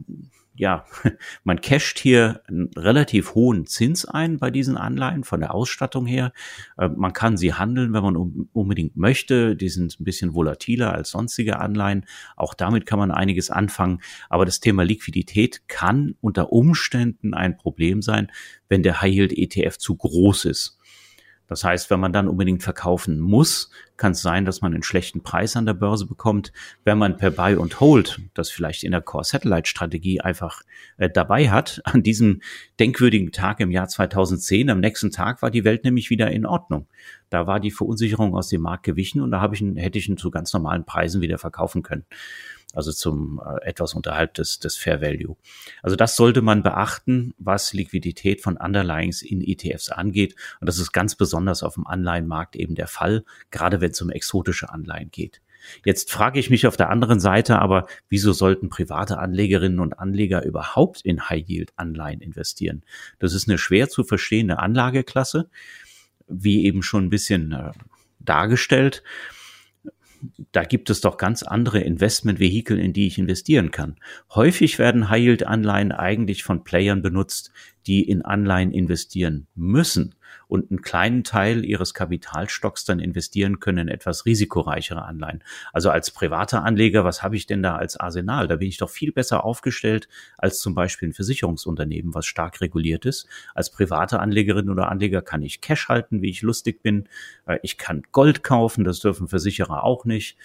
ja, man casht hier einen relativ hohen Zins ein bei diesen Anleihen von der Ausstattung her. Äh, man kann sie handeln, wenn man unbedingt möchte. Die sind ein bisschen volatiler als sonstige Anleihen. Auch damit kann man einiges anfangen. Aber das Thema Liquidität kann unter Umständen ein Problem sein, wenn der High Yield ETF zu groß ist. Das heißt, wenn man dann unbedingt verkaufen muss, kann es sein, dass man einen schlechten Preis an der Börse bekommt. Wenn man per Buy und Hold das vielleicht in der Core Satellite Strategie einfach äh, dabei hat, an diesem denkwürdigen Tag im Jahr 2010, am nächsten Tag war die Welt nämlich wieder in Ordnung. Da war die Verunsicherung aus dem Markt gewichen und da ich ihn, hätte ich ihn zu ganz normalen Preisen wieder verkaufen können also zum äh, etwas unterhalb des, des Fair Value. Also das sollte man beachten, was Liquidität von Underlyings in ETFs angeht. Und das ist ganz besonders auf dem Anleihenmarkt eben der Fall, gerade wenn es um exotische Anleihen geht. Jetzt frage ich mich auf der anderen Seite aber, wieso sollten private Anlegerinnen und Anleger überhaupt in High-Yield-Anleihen investieren? Das ist eine schwer zu verstehende Anlageklasse, wie eben schon ein bisschen äh, dargestellt da gibt es doch ganz andere Investmentvehikel, in die ich investieren kann. Häufig werden High-Yield-Anleihen eigentlich von Playern benutzt, die in Anleihen investieren müssen und einen kleinen Teil ihres Kapitalstocks dann investieren können in etwas risikoreichere Anleihen. Also als privater Anleger, was habe ich denn da als Arsenal? Da bin ich doch viel besser aufgestellt als zum Beispiel ein Versicherungsunternehmen, was stark reguliert ist. Als private Anlegerin oder Anleger kann ich Cash halten, wie ich lustig bin. Äh, ich kann Gold kaufen, das dürfen Versicherer auch nicht.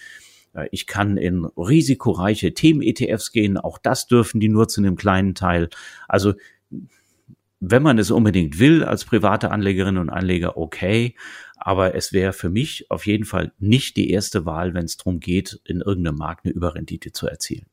Äh, ich kann in risikoreiche Themen-ETFs gehen, auch das dürfen die nur zu einem kleinen Teil. Also wenn man es unbedingt will als private Anlegerinnen und Anleger, okay. Aber es wäre für mich auf jeden Fall nicht die erste Wahl, wenn es darum geht, in irgendeinem Markt eine Überrendite zu erzielen.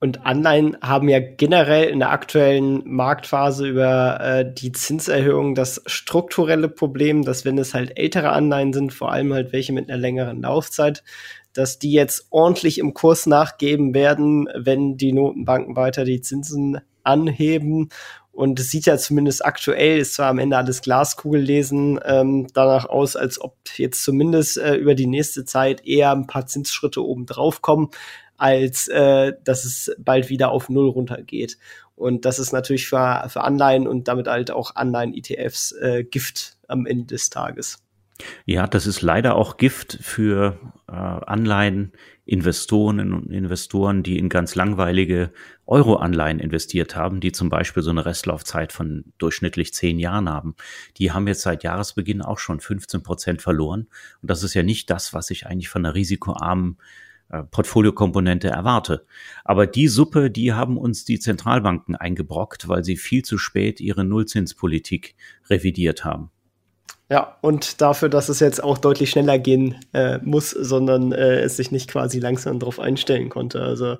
Und Anleihen haben ja generell in der aktuellen Marktphase über äh, die Zinserhöhung das strukturelle Problem, dass wenn es halt ältere Anleihen sind, vor allem halt welche mit einer längeren Laufzeit, dass die jetzt ordentlich im Kurs nachgeben werden, wenn die Notenbanken weiter die Zinsen anheben. Und es sieht ja zumindest aktuell, ist zwar am Ende alles Glaskugel lesen, ähm, danach aus, als ob jetzt zumindest äh, über die nächste Zeit eher ein paar Zinsschritte oben drauf kommen als äh, dass es bald wieder auf Null runtergeht. Und das ist natürlich für, für Anleihen und damit halt auch Anleihen-ETFs äh, Gift am Ende des Tages. Ja, das ist leider auch Gift für äh, Anleihen, Investorinnen und Investoren, die in ganz langweilige Euro-Anleihen investiert haben, die zum Beispiel so eine Restlaufzeit von durchschnittlich zehn Jahren haben. Die haben jetzt seit Jahresbeginn auch schon 15 Prozent verloren. Und das ist ja nicht das, was ich eigentlich von einer risikoarmen äh, Portfoliokomponente erwarte. Aber die Suppe, die haben uns die Zentralbanken eingebrockt, weil sie viel zu spät ihre Nullzinspolitik revidiert haben. Ja, und dafür, dass es jetzt auch deutlich schneller gehen äh, muss, sondern äh, es sich nicht quasi langsam darauf einstellen konnte. Also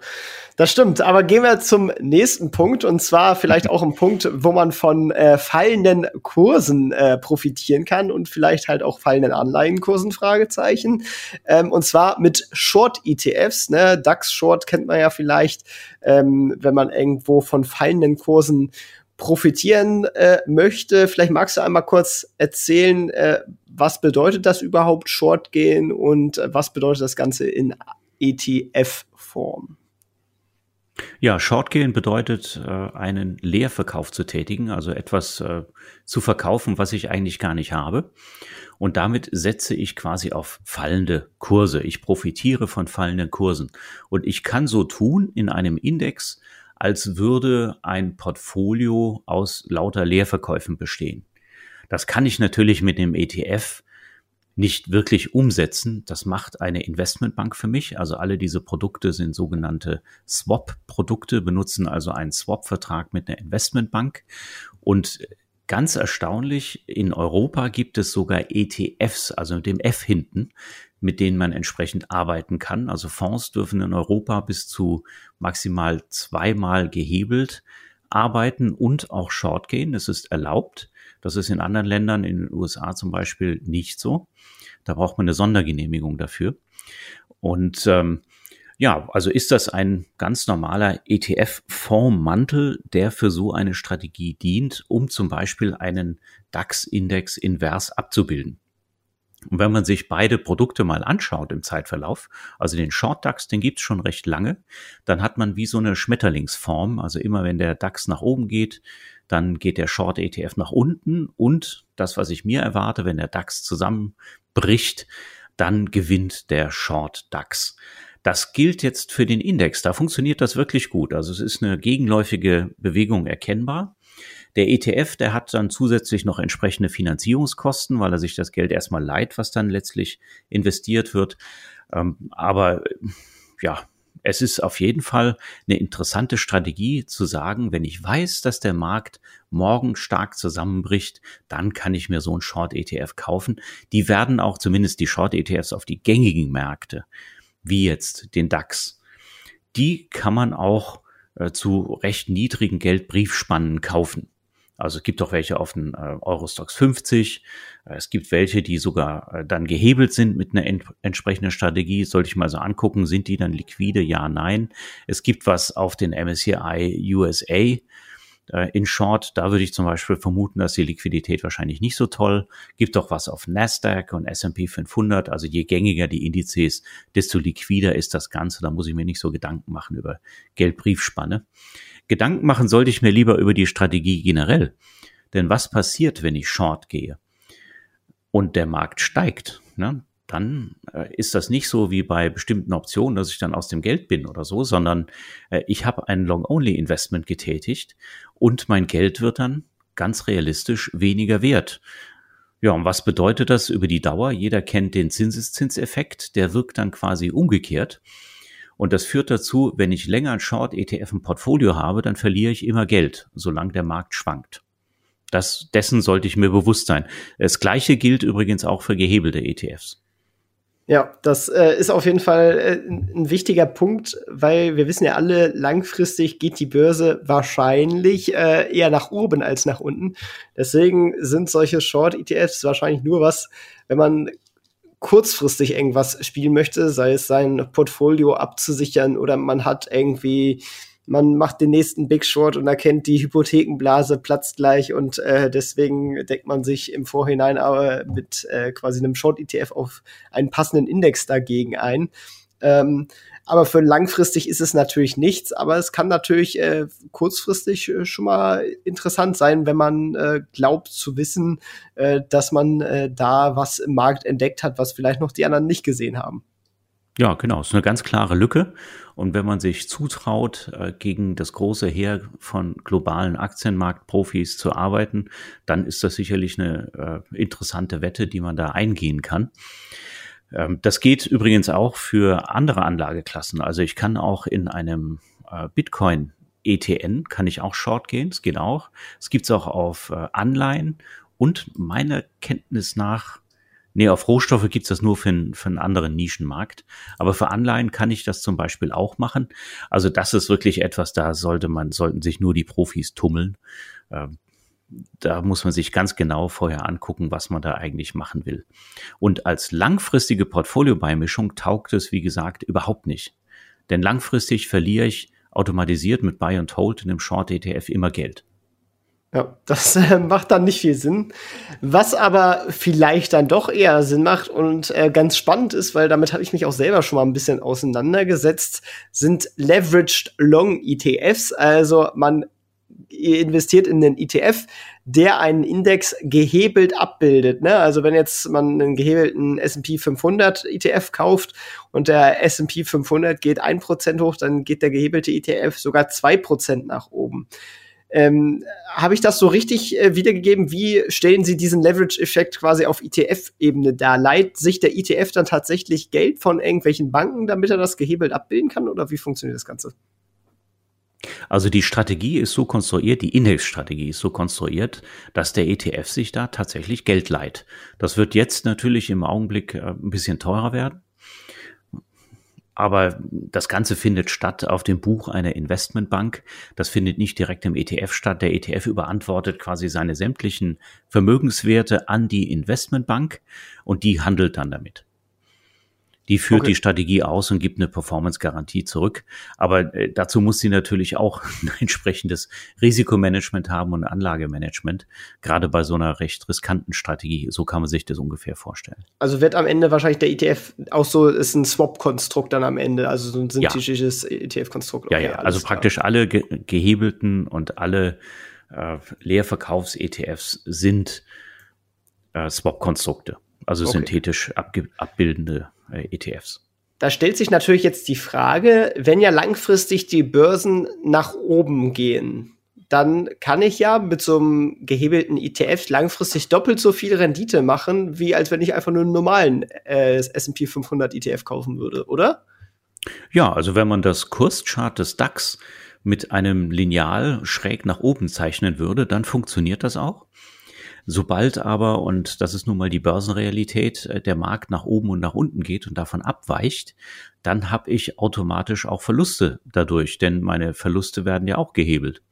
das stimmt. Aber gehen wir zum nächsten Punkt und zwar vielleicht auch ein Punkt, wo man von äh, fallenden Kursen äh, profitieren kann und vielleicht halt auch fallenden Anleihenkursen, Fragezeichen. Ähm, und zwar mit Short-ETFs. Ne? DAX-Short kennt man ja vielleicht, ähm, wenn man irgendwo von fallenden Kursen profitieren äh, möchte. Vielleicht magst du einmal kurz erzählen, äh, was bedeutet das überhaupt, Short gehen und äh, was bedeutet das Ganze in ETF-Form? Ja, Shortgehen bedeutet, äh, einen Leerverkauf zu tätigen, also etwas äh, zu verkaufen, was ich eigentlich gar nicht habe. Und damit setze ich quasi auf fallende Kurse. Ich profitiere von fallenden Kursen. Und ich kann so tun in einem Index, als würde ein Portfolio aus lauter Leerverkäufen bestehen. Das kann ich natürlich mit dem ETF nicht wirklich umsetzen. Das macht eine Investmentbank für mich. Also alle diese Produkte sind sogenannte Swap-Produkte, benutzen also einen Swap-Vertrag mit einer Investmentbank. Und ganz erstaunlich, in Europa gibt es sogar ETFs, also mit dem F hinten, mit denen man entsprechend arbeiten kann. Also Fonds dürfen in Europa bis zu maximal zweimal gehebelt arbeiten und auch short gehen. Das ist erlaubt. Das ist in anderen Ländern, in den USA zum Beispiel, nicht so. Da braucht man eine Sondergenehmigung dafür. Und ähm, ja, also ist das ein ganz normaler ETF-Fondsmantel, der für so eine Strategie dient, um zum Beispiel einen DAX-Index invers abzubilden. Und wenn man sich beide Produkte mal anschaut im Zeitverlauf, also den Short DAX, den gibt's schon recht lange, dann hat man wie so eine Schmetterlingsform. Also immer wenn der DAX nach oben geht, dann geht der Short ETF nach unten und das, was ich mir erwarte, wenn der DAX zusammenbricht, dann gewinnt der Short DAX. Das gilt jetzt für den Index. Da funktioniert das wirklich gut. Also es ist eine gegenläufige Bewegung erkennbar. Der ETF, der hat dann zusätzlich noch entsprechende Finanzierungskosten, weil er sich das Geld erstmal leiht, was dann letztlich investiert wird. Ähm, aber ja, es ist auf jeden Fall eine interessante Strategie zu sagen, wenn ich weiß, dass der Markt morgen stark zusammenbricht, dann kann ich mir so einen Short-ETF kaufen. Die werden auch zumindest die Short-ETFs auf die gängigen Märkte, wie jetzt den DAX, die kann man auch äh, zu recht niedrigen Geldbriefspannen kaufen. Also es gibt auch welche auf den äh, Eurostox 50. Äh, es gibt welche, die sogar äh, dann gehebelt sind mit einer ent entsprechenden Strategie. Sollte ich mal so angucken, sind die dann liquide? Ja, nein. Es gibt was auf den MSCI USA äh, in Short, da würde ich zum Beispiel vermuten, dass die Liquidität wahrscheinlich nicht so toll. Gibt auch was auf Nasdaq und S&P 500. Also je gängiger die Indizes, desto liquider ist das Ganze. Da muss ich mir nicht so Gedanken machen über Geldbriefspanne. Gedanken machen sollte ich mir lieber über die Strategie generell. Denn was passiert, wenn ich Short gehe und der Markt steigt? Ne? Dann äh, ist das nicht so wie bei bestimmten Optionen, dass ich dann aus dem Geld bin oder so, sondern äh, ich habe ein Long-Only-Investment getätigt und mein Geld wird dann ganz realistisch weniger wert. Ja, und was bedeutet das über die Dauer? Jeder kennt den Zinseszinseffekt, der wirkt dann quasi umgekehrt. Und das führt dazu, wenn ich länger ein Short-ETF im Portfolio habe, dann verliere ich immer Geld, solange der Markt schwankt. Das, dessen sollte ich mir bewusst sein. Das gleiche gilt übrigens auch für gehebelte ETFs. Ja, das äh, ist auf jeden Fall äh, ein wichtiger Punkt, weil wir wissen ja alle, langfristig geht die Börse wahrscheinlich äh, eher nach oben als nach unten. Deswegen sind solche Short-ETFs wahrscheinlich nur was, wenn man kurzfristig irgendwas spielen möchte, sei es sein Portfolio abzusichern oder man hat irgendwie man macht den nächsten Big Short und erkennt, die Hypothekenblase platzt gleich und äh, deswegen deckt man sich im Vorhinein aber mit äh, quasi einem Short-ETF auf einen passenden Index dagegen ein. Ähm, aber für langfristig ist es natürlich nichts, aber es kann natürlich äh, kurzfristig äh, schon mal interessant sein, wenn man äh, glaubt zu wissen, äh, dass man äh, da was im Markt entdeckt hat, was vielleicht noch die anderen nicht gesehen haben. Ja, genau. Es ist eine ganz klare Lücke. Und wenn man sich zutraut, äh, gegen das große Heer von globalen Aktienmarktprofis zu arbeiten, dann ist das sicherlich eine äh, interessante Wette, die man da eingehen kann. Ähm, das geht übrigens auch für andere Anlageklassen. Also ich kann auch in einem äh, Bitcoin ETN kann ich auch Short gehen. Es geht auch. Es gibt es auch auf Anleihen und meiner Kenntnis nach Nee, auf Rohstoffe gibt's das nur für, für einen anderen Nischenmarkt. Aber für Anleihen kann ich das zum Beispiel auch machen. Also das ist wirklich etwas, da sollte man, sollten sich nur die Profis tummeln. Ähm, da muss man sich ganz genau vorher angucken, was man da eigentlich machen will. Und als langfristige Portfoliobeimischung taugt es, wie gesagt, überhaupt nicht. Denn langfristig verliere ich automatisiert mit Buy and Hold in einem Short ETF immer Geld. Ja, das äh, macht dann nicht viel Sinn. Was aber vielleicht dann doch eher Sinn macht und äh, ganz spannend ist, weil damit habe ich mich auch selber schon mal ein bisschen auseinandergesetzt, sind Leveraged Long ETFs. Also man investiert in den ETF, der einen Index gehebelt abbildet. Ne? Also wenn jetzt man einen gehebelten S&P 500 ETF kauft und der S&P 500 geht ein Prozent hoch, dann geht der gehebelte ETF sogar zwei Prozent nach oben. Ähm, Habe ich das so richtig äh, wiedergegeben? Wie stellen Sie diesen Leverage-Effekt quasi auf ETF-Ebene dar? Leiht sich der ETF dann tatsächlich Geld von irgendwelchen Banken, damit er das gehebelt abbilden kann? Oder wie funktioniert das Ganze? Also die Strategie ist so konstruiert, die Indexstrategie ist so konstruiert, dass der ETF sich da tatsächlich Geld leiht. Das wird jetzt natürlich im Augenblick äh, ein bisschen teurer werden. Aber das Ganze findet statt auf dem Buch einer Investmentbank. Das findet nicht direkt im ETF statt. Der ETF überantwortet quasi seine sämtlichen Vermögenswerte an die Investmentbank und die handelt dann damit. Die führt okay. die Strategie aus und gibt eine Performance-Garantie zurück. Aber äh, dazu muss sie natürlich auch ein entsprechendes Risikomanagement haben und Anlagemanagement. Gerade bei so einer recht riskanten Strategie. So kann man sich das ungefähr vorstellen. Also wird am Ende wahrscheinlich der ETF auch so, ist ein Swap-Konstrukt dann am Ende, also so ein synthetisches ja. ETF-Konstrukt. Okay, ja, ja, also praktisch klar. alle ge gehebelten und alle äh, Leerverkaufs-ETFs sind äh, Swap-Konstrukte. Also okay. synthetisch abbildende äh, ETFs. Da stellt sich natürlich jetzt die Frage, wenn ja langfristig die Börsen nach oben gehen, dann kann ich ja mit so einem gehebelten ETF langfristig doppelt so viel Rendite machen, wie als wenn ich einfach nur einen normalen äh, S&P 500 ETF kaufen würde, oder? Ja, also wenn man das Kurschart des DAX mit einem Lineal schräg nach oben zeichnen würde, dann funktioniert das auch. Sobald aber, und das ist nun mal die Börsenrealität, äh, der Markt nach oben und nach unten geht und davon abweicht, dann habe ich automatisch auch Verluste dadurch, denn meine Verluste werden ja auch gehebelt.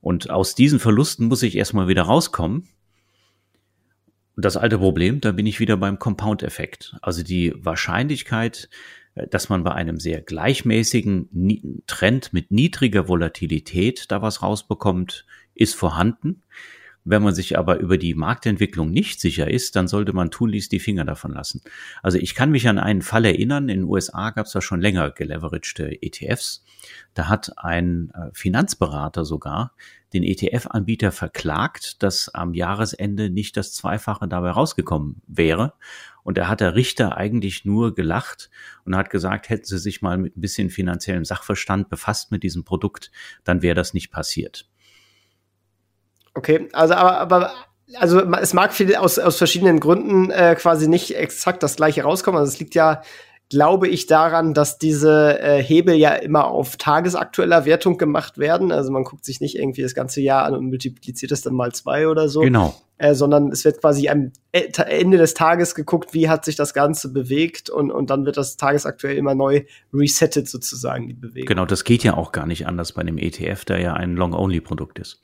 Und aus diesen Verlusten muss ich erstmal wieder rauskommen. Das alte Problem, da bin ich wieder beim Compound-Effekt. Also die Wahrscheinlichkeit, äh, dass man bei einem sehr gleichmäßigen Trend mit niedriger Volatilität da was rausbekommt, ist vorhanden. Wenn man sich aber über die Marktentwicklung nicht sicher ist, dann sollte man tunlichst die Finger davon lassen. Also ich kann mich an einen Fall erinnern, in den USA gab es da schon länger geleveragte ETFs. Da hat ein äh, Finanzberater sogar den ETF-Anbieter verklagt, dass am Jahresende nicht das Zweifache dabei rausgekommen wäre. Und da hat der Richter eigentlich nur gelacht und hat gesagt, hätten Sie sich mal mit ein bisschen finanziellem Sachverstand befasst mit diesem Produkt, dann wäre das nicht passiert. Okay, also aber, aber also es mag viel aus, aus verschiedenen Gründen äh, quasi nicht exakt das gleiche rauskommen. Also es liegt ja glaube ich daran, dass diese äh, Hebel ja immer auf tagesaktueller Wertung gemacht werden. Also man guckt sich nicht irgendwie das ganze Jahr an und multipliziert es dann mal zwei oder so. Genau. Äh, sondern es wird quasi am e-, Ende des Tages geguckt, wie hat sich das Ganze bewegt und, und dann wird das tagesaktuell immer neu resettet sozusagen, die Bewegung. Genau, das geht ja auch gar nicht anders bei dem ETF, der ja ein Long-Only-Produkt ist.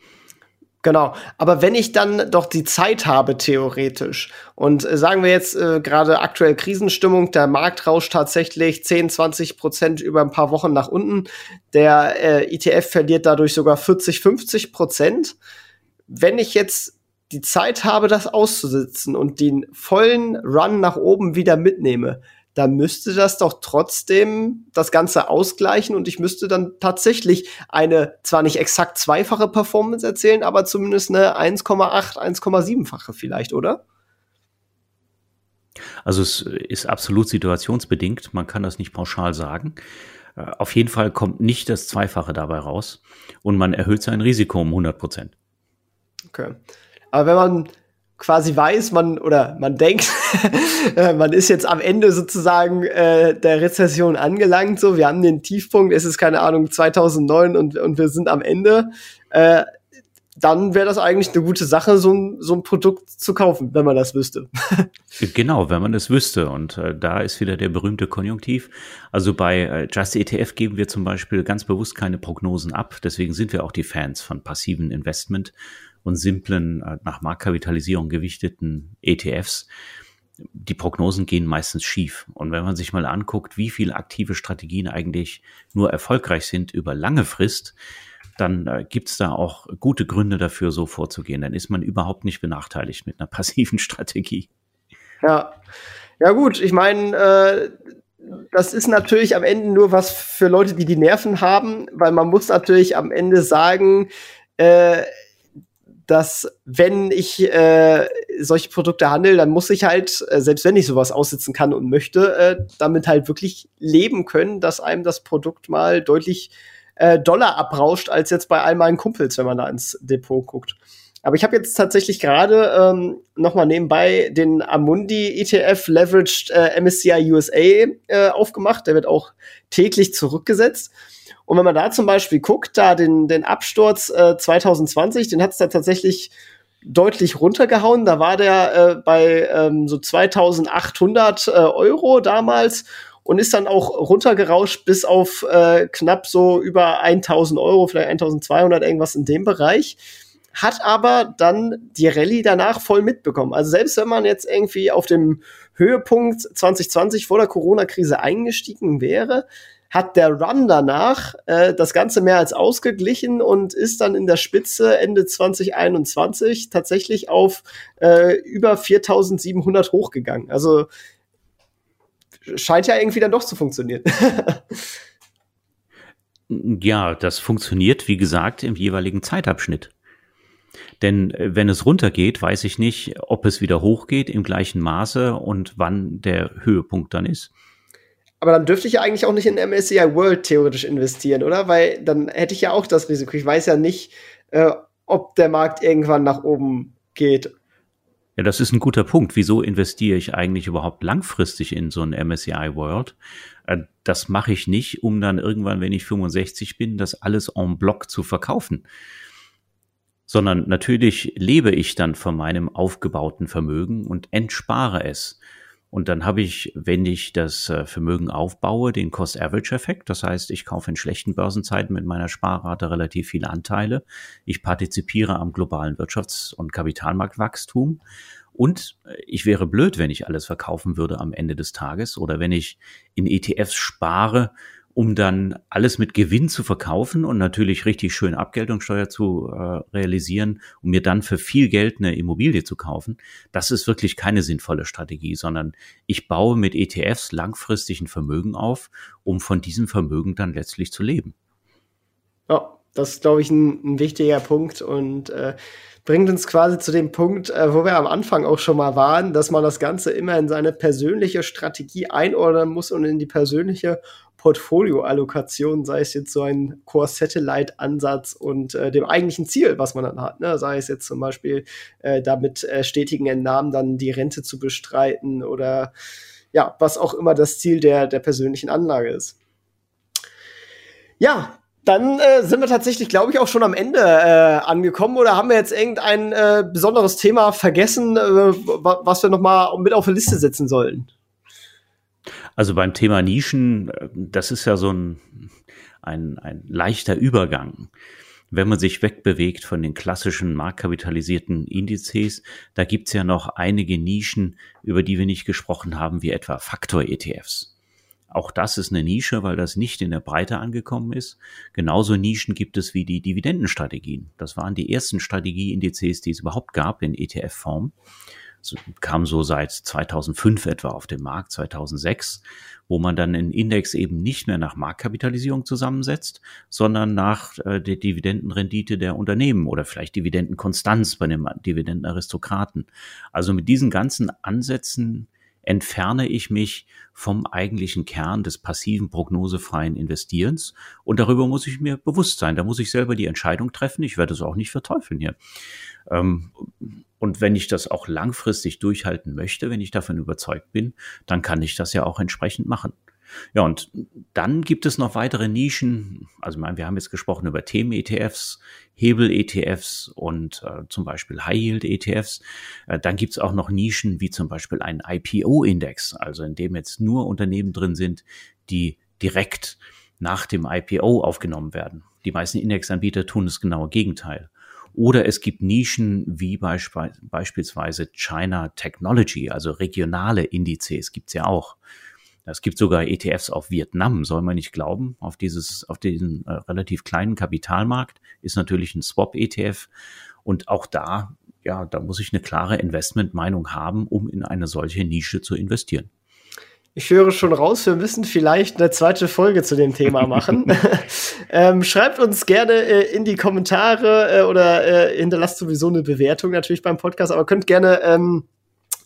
Genau. Aber wenn ich dann doch die Zeit habe, theoretisch, und äh, sagen wir jetzt äh, gerade aktuell Krisenstimmung, der Markt rauscht tatsächlich 10, 20 Prozent über ein paar Wochen nach unten, der äh, ETF verliert dadurch sogar 40, 50 Prozent. Wenn ich jetzt die Zeit habe, das auszusitzen und den vollen Run nach oben wieder mitnehme, da müsste das doch trotzdem das Ganze ausgleichen und ich müsste dann tatsächlich eine zwar nicht exakt zweifache Performance erzählen, aber zumindest eine 1,8, 1,7-fache vielleicht, oder? Also es ist absolut situationsbedingt, man kann das nicht pauschal sagen. Äh, auf jeden Fall kommt nicht das Zweifache dabei raus und man erhöht sein Risiko um 100 Prozent. Okay. Aber wenn man quasi weiß, man oder man denkt, äh, man ist jetzt am Ende sozusagen äh, der Rezession angelangt. So, wir haben den Tiefpunkt, es ist keine Ahnung 2009 und und wir sind am Ende. Äh, dann wäre das eigentlich eine gute Sache, so ein, so ein Produkt zu kaufen, wenn man das wüsste. genau, wenn man es wüsste. Und äh, da ist wieder der berühmte Konjunktiv. Also bei äh, Just ETF geben wir zum Beispiel ganz bewusst keine Prognosen ab. Deswegen sind wir auch die Fans von passiven Investment und simplen, äh, nach Marktkapitalisierung gewichteten ETFs, die Prognosen gehen meistens schief. Und wenn man sich mal anguckt, wie viele aktive Strategien eigentlich nur erfolgreich sind über lange Frist, dann äh, gibt es da auch gute Gründe dafür, so vorzugehen. Dann ist man überhaupt nicht benachteiligt mit einer passiven Strategie. Ja, ja gut, ich meine, äh, das ist natürlich am Ende nur was für Leute, die die Nerven haben, weil man muss natürlich am Ende sagen, äh, dass wenn ich äh, solche Produkte handle, dann muss ich halt, äh, selbst wenn ich sowas aussitzen kann und möchte, äh, damit halt wirklich leben können, dass einem das Produkt mal deutlich äh, Dollar abrauscht, als jetzt bei all meinen Kumpels, wenn man da ins Depot guckt. Aber ich habe jetzt tatsächlich gerade ähm, noch mal nebenbei den Amundi ETF Leveraged äh, MSCI USA äh, aufgemacht. Der wird auch täglich zurückgesetzt. Und wenn man da zum Beispiel guckt, da den, den Absturz äh, 2020, den hat es da tatsächlich deutlich runtergehauen. Da war der äh, bei ähm, so 2800 äh, Euro damals und ist dann auch runtergerauscht bis auf äh, knapp so über 1000 Euro, vielleicht 1200, irgendwas in dem Bereich. Hat aber dann die Rallye danach voll mitbekommen. Also selbst wenn man jetzt irgendwie auf dem Höhepunkt 2020 vor der Corona-Krise eingestiegen wäre, hat der Run danach äh, das Ganze mehr als ausgeglichen und ist dann in der Spitze Ende 2021 tatsächlich auf äh, über 4700 hochgegangen. Also scheint ja irgendwie dann doch zu funktionieren. ja, das funktioniert, wie gesagt, im jeweiligen Zeitabschnitt. Denn äh, wenn es runtergeht, weiß ich nicht, ob es wieder hochgeht im gleichen Maße und wann der Höhepunkt dann ist. Aber dann dürfte ich ja eigentlich auch nicht in MSCI World theoretisch investieren, oder? Weil dann hätte ich ja auch das Risiko. Ich weiß ja nicht, äh, ob der Markt irgendwann nach oben geht. Ja, das ist ein guter Punkt. Wieso investiere ich eigentlich überhaupt langfristig in so ein MSCI World? Äh, das mache ich nicht, um dann irgendwann, wenn ich 65 bin, das alles en bloc zu verkaufen. Sondern natürlich lebe ich dann von meinem aufgebauten Vermögen und entspare es. Und dann habe ich, wenn ich das äh, Vermögen aufbaue, den Cost-Average-Effekt. Das heißt, ich kaufe in schlechten Börsenzeiten mit meiner Sparrate relativ viele Anteile. Ich partizipiere am globalen Wirtschafts- und Kapitalmarktwachstum. Und äh, ich wäre blöd, wenn ich alles verkaufen würde am Ende des Tages oder wenn ich in ETFs spare um dann alles mit Gewinn zu verkaufen und natürlich richtig schön Abgeltungssteuer zu äh, realisieren, um mir dann für viel Geld eine Immobilie zu kaufen. Das ist wirklich keine sinnvolle Strategie, sondern ich baue mit ETFs langfristig ein Vermögen auf, um von diesem Vermögen dann letztlich zu leben. Ja, das ist, glaube ich, ein, ein wichtiger Punkt und äh, bringt uns quasi zu dem Punkt, äh, wo wir am Anfang auch schon mal waren, dass man das Ganze immer in seine persönliche Strategie einordnen muss und in die persönliche Portfolioallokation, sei es jetzt so ein Core-Satellite-Ansatz und äh, dem eigentlichen Ziel, was man dann hat. Ne? Sei es jetzt zum Beispiel äh, damit äh, stetigen Entnahmen dann die Rente zu bestreiten oder ja, was auch immer das Ziel der, der persönlichen Anlage ist. Ja, dann äh, sind wir tatsächlich, glaube ich, auch schon am Ende äh, angekommen. Oder haben wir jetzt irgendein äh, besonderes Thema vergessen, äh, was wir noch mal mit auf die Liste setzen sollen? Also beim Thema Nischen, äh, das ist ja so ein, ein, ein leichter Übergang. Wenn man sich wegbewegt von den klassischen marktkapitalisierten Indizes, da gibt's ja noch einige Nischen, über die wir nicht gesprochen haben, wie etwa Faktor-ETFs. Auch das ist eine Nische, weil das nicht in der Breite angekommen ist. Genauso Nischen gibt es wie die Dividendenstrategien. Das waren die ersten Strategieindizes, die es überhaupt gab in ETF-Form. Kam so seit 2005 etwa auf den Markt, 2006, wo man dann einen Index eben nicht mehr nach Marktkapitalisierung zusammensetzt, sondern nach äh, der Dividendenrendite der Unternehmen oder vielleicht Dividendenkonstanz bei dem Dividendenaristokraten. Also mit diesen ganzen Ansätzen entferne ich mich vom eigentlichen Kern des passiven prognosefreien Investierens. Und darüber muss ich mir bewusst sein. Da muss ich selber die Entscheidung treffen. Ich werde es auch nicht verteufeln hier. Ähm, und wenn ich das auch langfristig durchhalten möchte, wenn ich davon überzeugt bin, dann kann ich das ja auch entsprechend machen. Ja, und dann gibt es noch weitere Nischen. Also, wir haben jetzt gesprochen über Themen-ETFs, Hebel-ETFs und äh, zum Beispiel High-Yield-ETFs. Äh, dann gibt es auch noch Nischen wie zum Beispiel einen IPO-Index, also in dem jetzt nur Unternehmen drin sind, die direkt nach dem IPO aufgenommen werden. Die meisten Indexanbieter tun das genaue Gegenteil. Oder es gibt Nischen wie beisp beispielsweise China Technology, also regionale Indizes gibt's ja auch. Es gibt sogar ETFs auf Vietnam, soll man nicht glauben, auf dieses, auf diesen äh, relativ kleinen Kapitalmarkt ist natürlich ein Swap-ETF. Und auch da, ja, da muss ich eine klare Investmentmeinung haben, um in eine solche Nische zu investieren. Ich höre schon raus, wir müssen vielleicht eine zweite Folge zu dem Thema machen. ähm, schreibt uns gerne äh, in die Kommentare äh, oder äh, hinterlasst sowieso eine Bewertung natürlich beim Podcast, aber könnt gerne ähm,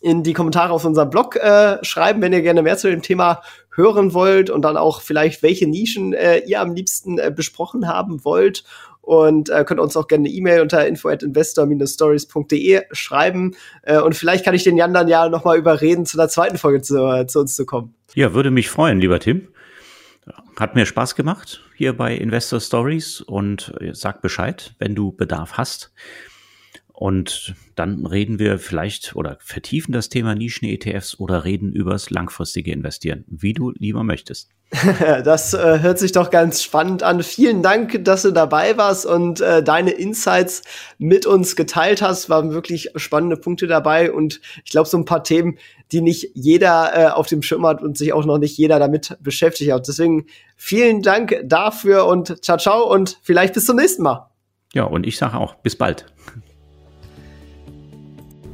in die Kommentare auf unserem Blog äh, schreiben, wenn ihr gerne mehr zu dem Thema hören wollt und dann auch vielleicht, welche Nischen äh, ihr am liebsten äh, besprochen haben wollt. Und äh, könnt uns auch gerne eine E-Mail unter info at investor-stories.de schreiben. Äh, und vielleicht kann ich den Jan dann ja noch mal überreden, zu der zweiten Folge zu, äh, zu uns zu kommen. Ja, würde mich freuen, lieber Tim. Hat mir Spaß gemacht hier bei Investor Stories und äh, sag Bescheid, wenn du Bedarf hast. Und dann reden wir vielleicht oder vertiefen das Thema Nischen-ETFs oder reden übers langfristige Investieren, wie du lieber möchtest. das äh, hört sich doch ganz spannend an. Vielen Dank, dass du dabei warst und äh, deine Insights mit uns geteilt hast. Waren wirklich spannende Punkte dabei und ich glaube, so ein paar Themen, die nicht jeder äh, auf dem Schirm hat und sich auch noch nicht jeder damit beschäftigt hat. Deswegen vielen Dank dafür und ciao, ciao und vielleicht bis zum nächsten Mal. Ja, und ich sage auch bis bald